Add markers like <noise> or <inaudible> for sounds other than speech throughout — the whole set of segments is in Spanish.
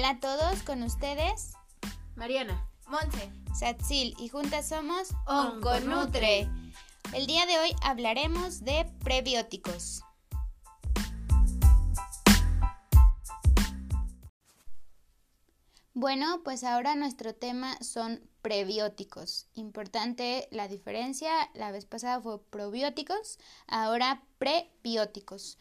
Hola a todos, con ustedes Mariana, Monse, Satsil y juntas somos Onconutre. El día de hoy hablaremos de prebióticos. Bueno, pues ahora nuestro tema son prebióticos. Importante la diferencia, la vez pasada fue probióticos, ahora prebióticos.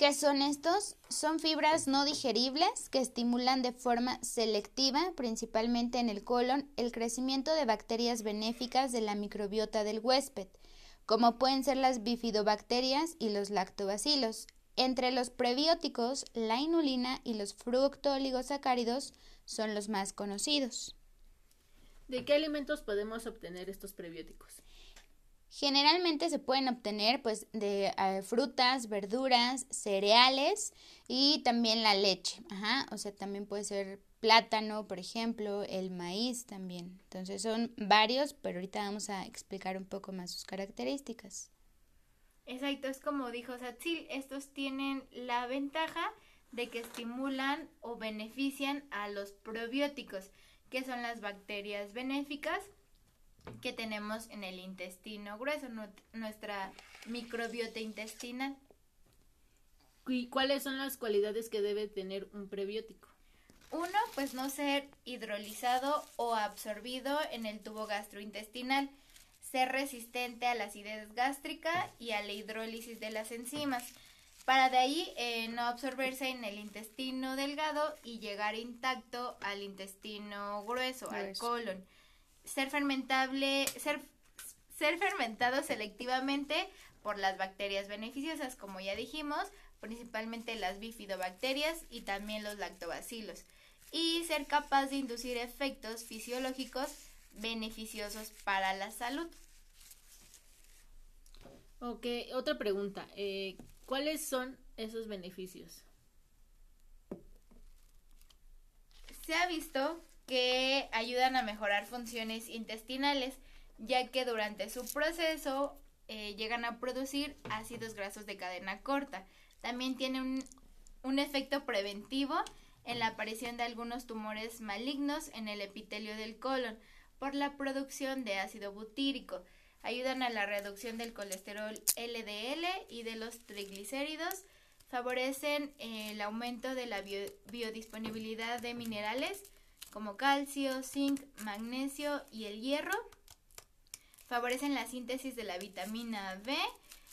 ¿Qué son estos? Son fibras no digeribles que estimulan de forma selectiva, principalmente en el colon, el crecimiento de bacterias benéficas de la microbiota del huésped, como pueden ser las bifidobacterias y los lactobacilos. Entre los prebióticos, la inulina y los fructooligosacáridos son los más conocidos. ¿De qué alimentos podemos obtener estos prebióticos? Generalmente se pueden obtener pues de eh, frutas, verduras, cereales y también la leche. Ajá, o sea, también puede ser plátano, por ejemplo, el maíz también. Entonces son varios, pero ahorita vamos a explicar un poco más sus características. Exacto, es como dijo Satsil, estos tienen la ventaja de que estimulan o benefician a los probióticos, que son las bacterias benéficas que tenemos en el intestino grueso, nuestra microbiota intestinal. ¿Y cuáles son las cualidades que debe tener un prebiótico? Uno, pues no ser hidrolizado o absorbido en el tubo gastrointestinal, ser resistente a la acidez gástrica y a la hidrólisis de las enzimas, para de ahí eh, no absorberse en el intestino delgado y llegar intacto al intestino grueso, al colon ser fermentable, ser, ser fermentado selectivamente por las bacterias beneficiosas, como ya dijimos, principalmente las bifidobacterias y también los lactobacilos, y ser capaz de inducir efectos fisiológicos beneficiosos para la salud. Ok, otra pregunta. Eh, ¿Cuáles son esos beneficios? Se ha visto que ayudan a mejorar funciones intestinales, ya que durante su proceso eh, llegan a producir ácidos grasos de cadena corta. También tiene un, un efecto preventivo en la aparición de algunos tumores malignos en el epitelio del colon por la producción de ácido butírico. Ayudan a la reducción del colesterol LDL y de los triglicéridos. Favorecen el aumento de la biodisponibilidad de minerales como calcio, zinc, magnesio y el hierro. Favorecen la síntesis de la vitamina B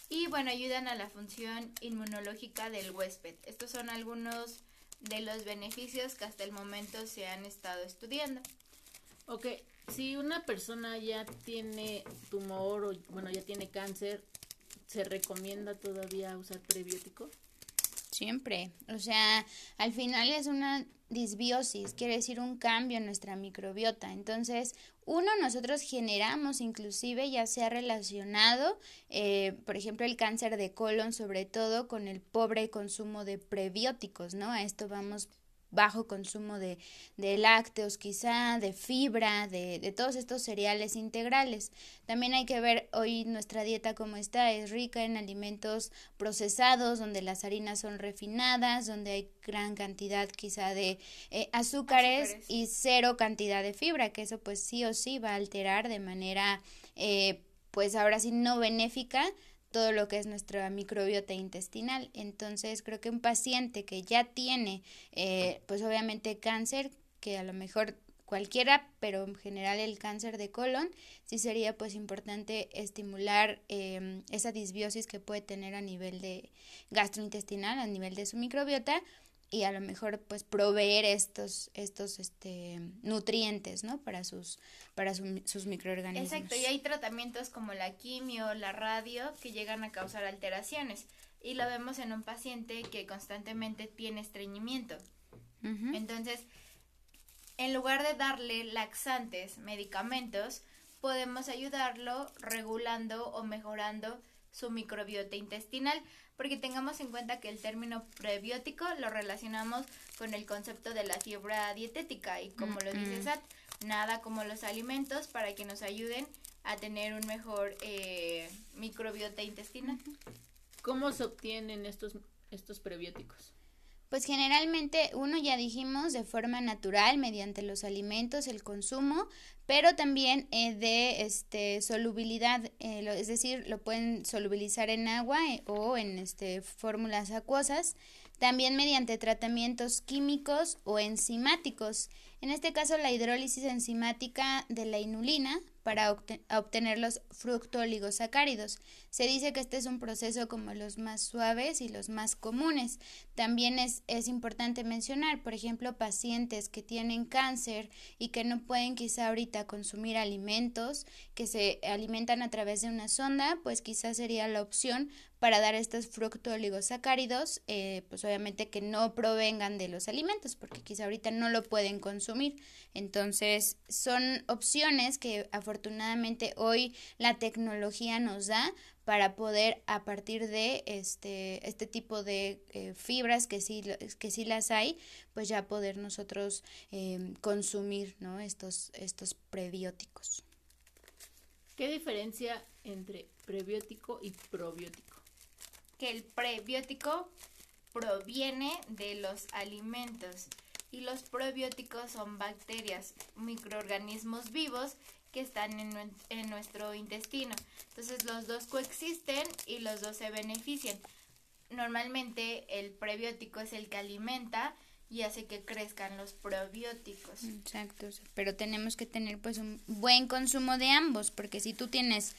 y bueno, ayudan a la función inmunológica del huésped. Estos son algunos de los beneficios que hasta el momento se han estado estudiando. Ok, si una persona ya tiene tumor o bueno, ya tiene cáncer, ¿se recomienda todavía usar prebiótico? Siempre. O sea, al final es una disbiosis, quiere decir un cambio en nuestra microbiota. Entonces, uno, nosotros generamos inclusive, ya sea relacionado, eh, por ejemplo, el cáncer de colon, sobre todo con el pobre consumo de prebióticos, ¿no? A esto vamos bajo consumo de, de lácteos quizá, de fibra, de, de, todos estos cereales integrales. También hay que ver hoy nuestra dieta como está, es rica en alimentos procesados, donde las harinas son refinadas, donde hay gran cantidad quizá de eh, azúcares, y cero cantidad de fibra, que eso pues sí o sí va a alterar de manera eh, pues ahora sí no benéfica todo lo que es nuestra microbiota intestinal. Entonces creo que un paciente que ya tiene, eh, pues obviamente cáncer, que a lo mejor cualquiera, pero en general el cáncer de colon, sí sería pues importante estimular em, esa disbiosis que puede tener a nivel de gastrointestinal, a nivel de su microbiota, y a lo mejor pues proveer estos estos este nutrientes no para sus para sus microorganismos. Exacto y hay tratamientos como la quimio la radio que llegan a causar alteraciones y lo vemos en un paciente que constantemente tiene estreñimiento. Entonces en lugar de darle laxantes medicamentos podemos ayudarlo regulando o mejorando su microbiota intestinal, porque tengamos en cuenta que el término prebiótico lo relacionamos con el concepto de la fibra dietética y como lo dice Sat, nada como los alimentos para que nos ayuden a tener un mejor eh, microbiota intestinal. ¿Cómo se obtienen estos, estos prebióticos? Pues generalmente uno ya dijimos de forma natural mediante los alimentos, el consumo, pero también eh, de este solubilidad, eh, es decir, lo pueden solubilizar en agua eh, o en este fórmulas acuosas, también mediante tratamientos químicos o enzimáticos. En este caso la hidrólisis enzimática de la inulina para obtener los fructooligosacáridos. Se dice que este es un proceso como los más suaves y los más comunes. También es, es importante mencionar, por ejemplo, pacientes que tienen cáncer y que no pueden quizá ahorita consumir alimentos, que se alimentan a través de una sonda, pues quizá sería la opción para dar estos fructooligosacáridos, eh, pues obviamente que no provengan de los alimentos, porque quizá ahorita no lo pueden consumir. Entonces, son opciones que afortunadamente hoy la tecnología nos da para poder a partir de este, este tipo de eh, fibras que sí, que sí las hay, pues ya poder nosotros em, consumir ¿no? estos, estos prebióticos. ¿Qué diferencia entre prebiótico y probiótico? que el prebiótico proviene de los alimentos y los probióticos son bacterias, microorganismos vivos que están en, en, nuestro intestino. Entonces los dos coexisten y los dos se benefician. Normalmente el prebiótico es el que alimenta y hace que crezcan los probióticos. Exacto, pero tenemos que tener pues un buen consumo de ambos, porque si tú tienes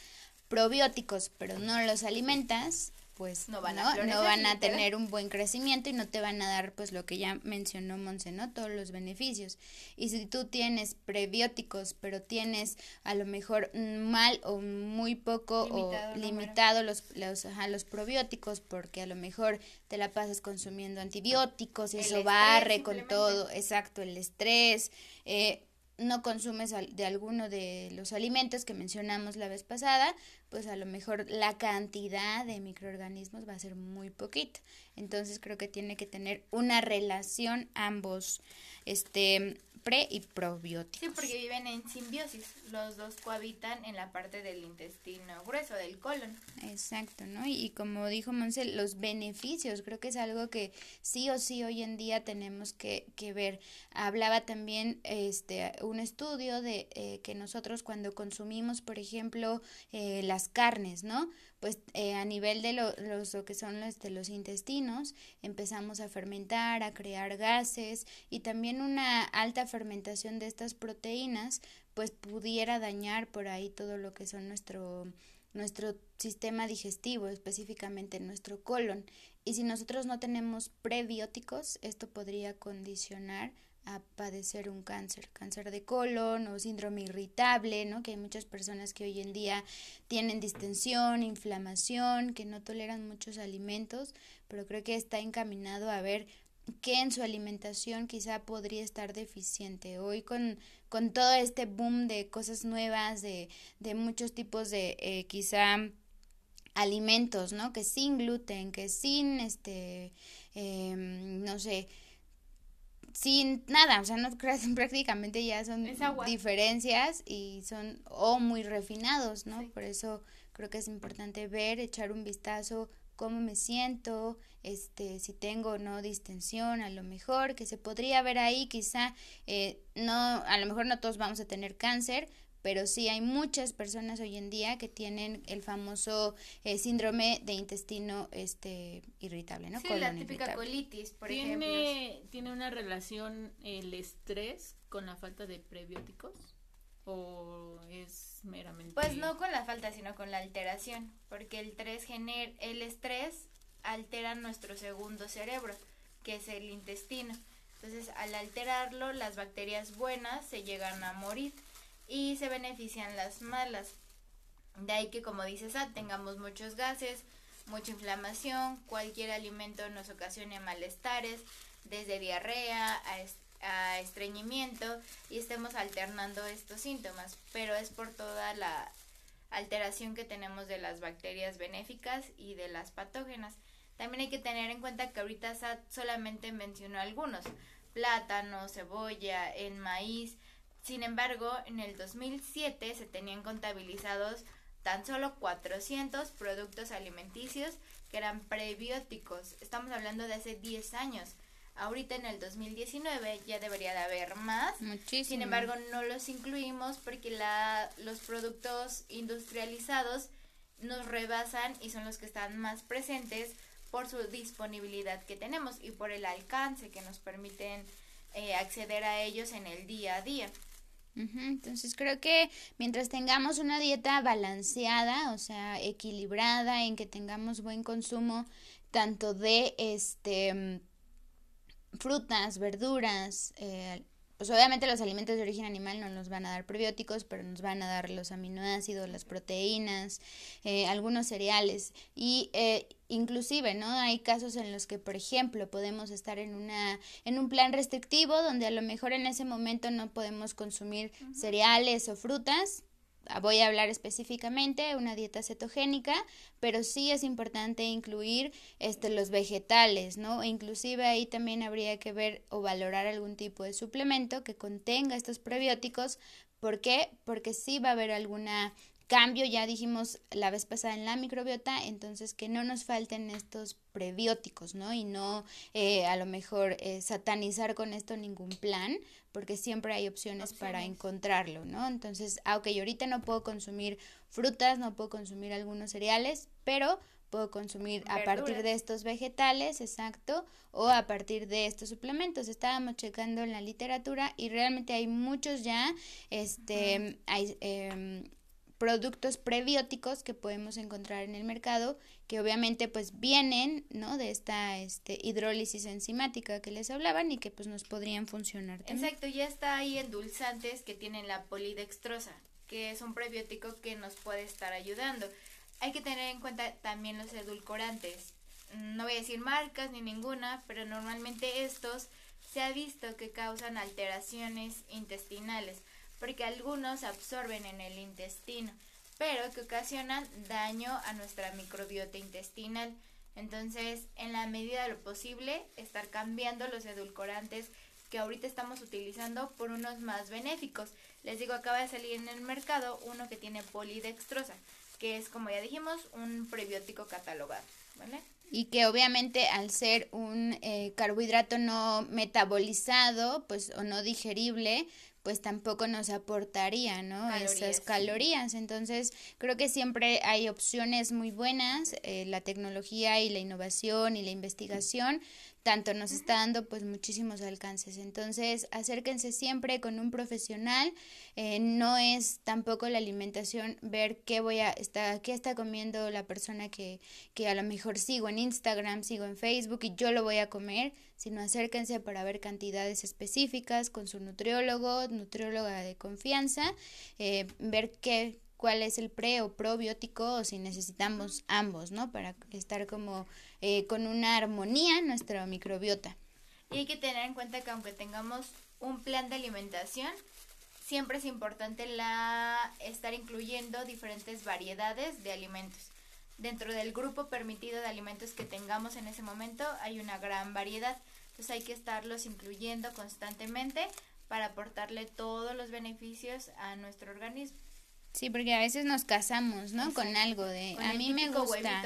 probióticos pero no los alimentas, pues no van, a, no van a tener un buen crecimiento y no te van a dar pues lo que ya mencionó Monse, ¿no? Todos los beneficios. Y si tú tienes prebióticos, pero tienes a lo mejor mal o muy poco o limitado los, los, los probióticos porque a lo mejor te la pasas consumiendo antibióticos y eso barre con todo, exacto, el estrés, eh, no consumes de alguno de los alimentos que mencionamos la vez pasada, pues a lo mejor la cantidad de microorganismos va a ser muy poquita. Entonces creo que tiene que tener una relación ambos. Este, pre y probióticos. Sí, porque viven en simbiosis. Los dos cohabitan en la parte del intestino grueso, del colon. Exacto, ¿no? Y, como dijo Monse, los beneficios, creo que es algo que sí o sí hoy en día tenemos que, que ver. Hablaba también este un estudio de eh, que nosotros cuando consumimos, por ejemplo, eh, las carnes, ¿no? Pues eh, a nivel de lo, los, lo que son los de los intestinos empezamos a fermentar, a crear gases y también una alta fermentación de estas proteínas pues pudiera dañar por ahí todo lo que son nuestro nuestro sistema digestivo, específicamente nuestro colon. Y si nosotros no tenemos prebióticos, esto podría condicionar a padecer un cáncer, cáncer de colon o síndrome irritable, ¿no? Que hay muchas personas que hoy en día tienen distensión, inflamación, que no toleran muchos alimentos, pero creo que está encaminado a ver qué en su alimentación quizá podría estar deficiente. Hoy con, con todo este boom de cosas nuevas, de, de muchos tipos de eh, quizá alimentos, ¿no? Que sin gluten, que sin este, em, no sé, sin nada, o sea, no <laughs> prácticamente ya son diferencias y son o muy refinados, ¿no? Por eso creo que es importante ver, echar un vistazo cómo me siento, este, si tengo o no distensión, a lo mejor que se podría ver ahí, quizá eh, no, a lo mejor no todos vamos a tener cáncer, pero sí hay muchas personas hoy en día que tienen el famoso eh, síndrome de intestino este irritable, ¿no? Sí, la típica colitis, por ¿Tiene, ejemplo. ¿Tiene una relación el estrés con la falta de prebióticos? ¿O es meramente...? Pues no con la falta, sino con la alteración, porque el, tres gener el estrés altera nuestro segundo cerebro, que es el intestino. Entonces, al alterarlo, las bacterias buenas se llegan a morir y se benefician las malas. De ahí que, como dices, ah, tengamos muchos gases, mucha inflamación, cualquier alimento nos ocasione malestares, desde diarrea a, estreñimiento, y estemos alternando estos síntomas, pero es por toda la alteración que tenemos de las bacterias benéficas y de las patógenas. También hay que tener en cuenta que ahorita SAT solamente mencionó algunos, plátano, cebolla, el maíz, sin embargo, en el 2007 se tenían contabilizados tan solo 400 productos alimenticios que eran prebióticos. Estamos hablando de hace 10 años. Ahorita en el 2019 ya debería de haber más. Muchísimo. Sin embargo, no los incluimos porque la, los productos industrializados nos rebasan y son los que están más presentes por su disponibilidad que tenemos y por el alcance que nos permiten eh, acceder a ellos en el día a día. Entonces creo que mientras tengamos una dieta balanceada, o sea, equilibrada, en que tengamos buen consumo tanto de este frutas, verduras, eh, pues obviamente los alimentos de origen animal no nos van a dar probióticos, pero nos van a dar los aminoácidos, las proteínas, eh, algunos cereales y eh, inclusive, ¿no? Hay casos en los que, por ejemplo, podemos estar en una en un plan restrictivo donde a lo mejor en ese momento no podemos consumir cereales o frutas voy a hablar específicamente una dieta cetogénica, pero sí es importante incluir este los vegetales, ¿no? E inclusive ahí también habría que ver o valorar algún tipo de suplemento que contenga estos prebióticos, ¿por qué? Porque sí va a haber alguna cambio, ya dijimos la vez pasada en la microbiota, entonces que no nos falten estos prebióticos, ¿no? Y no eh, a lo mejor eh, satanizar con esto ningún plan, porque siempre hay opciones, para encontrarlo, ¿no? Entonces, aunque yo ahorita no puedo consumir frutas, no puedo consumir algunos cereales, pero puedo consumir a partir de estos vegetales, exacto, o a partir de estos suplementos. Estábamos checando en la literatura y realmente hay muchos ya, este, hay eh, productos prebióticos que podemos encontrar en el mercado que obviamente pues vienen no de esta este hidrólisis enzimática que les hablaban y que pues nos podrían funcionar exacto ya está ahí endulzantes que tienen la polidextrosa que es un prebiótico que nos puede estar ayudando. Hay que tener en cuenta también los edulcorantes. No voy a decir marcas ni ninguna pero normalmente estos se ha visto que causan alteraciones intestinales porque algunos absorben en el intestino, pero que ocasionan daño a nuestra microbiota intestinal. Entonces, en la medida de lo posible, estar cambiando los edulcorantes que ahorita estamos utilizando por unos más benéficos. Les digo, acaba de salir en el mercado uno que tiene polidextrosa, que es, como ya dijimos, un prebiótico catalogado, ¿vale? Y que obviamente al ser un eh, carbohidrato no metabolizado, pues o no digerible, pues tampoco nos aportaría, ¿no? Esas calorías. Entonces, creo que siempre hay opciones muy buenas, eh, la tecnología y la innovación y la investigación tanto nos está dando pues muchísimos alcances. Entonces, acérquense siempre con un profesional. Eh, no es tampoco la alimentación ver qué voy a estar, qué está comiendo la persona que, que a lo mejor sigo en Instagram, sigo en Facebook y yo lo voy a comer, sino acérquense para ver cantidades específicas con su nutriólogo, nutrióloga de confianza, eh, ver qué cuál es el pre o probiótico o si necesitamos ambos, ¿no? Para estar como eh, con una armonía en nuestra microbiota. Y hay que tener en cuenta que aunque tengamos un plan de alimentación, siempre es importante la estar incluyendo diferentes variedades de alimentos. Dentro del grupo permitido de alimentos que tengamos en ese momento hay una gran variedad, entonces hay que estarlos incluyendo constantemente para aportarle todos los beneficios a nuestro organismo. Sí, porque a veces nos casamos, ¿no? Con algo de, a mí me gusta.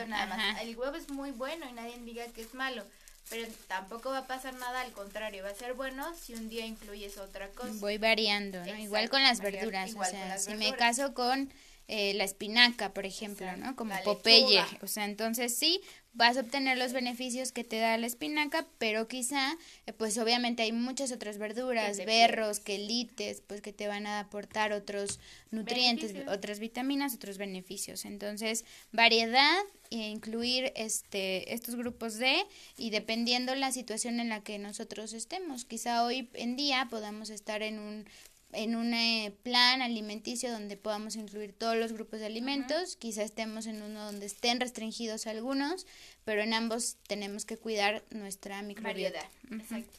El huevo es muy bueno y nadie diga que es malo, pero tampoco va a pasar nada, al contrario, va a ser bueno si un día incluyes otra cosa. Voy variando, ¿no? igual con las verduras, o sea, si me caso con eh, la espinaca, por ejemplo, ¿no? Como Popeye, o sea, entonces sí, vas a obtener los beneficios que te da la espinaca, pero quizá, eh, pues obviamente hay muchas otras verduras, berros, quelites, pues que te van a aportar otros nutrientes, otras vitaminas, otros beneficios. Entonces, variedad e incluir este estos grupos de y dependiendo la situación en la que nosotros estemos. Quizá hoy en día podamos estar en un en un eh, plan alimenticio donde podamos incluir todos los grupos de alimentos, quizá estemos en uno donde estén restringidos algunos, pero en ambos tenemos que cuidar nuestra microbiota. Exacto.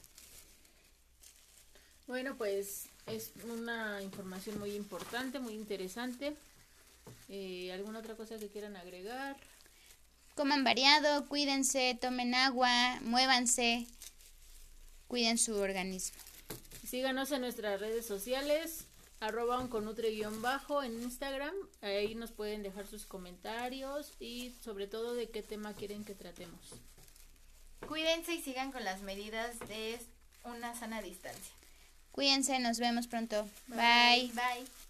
Bueno, pues es una información muy importante, muy interesante. Eh, ¿Alguna otra cosa que quieran agregar? Coman variado, cuídense, tomen agua, muévanse, cuiden su organismo. Síganos en nuestras redes sociales, arroba onconutre-bajo en Instagram. Ahí nos pueden dejar sus comentarios y sobre todo de qué tema quieren que tratemos. Cuídense y sigan con las medidas de una sana distancia. Cuídense, nos vemos pronto. Bye. Bye.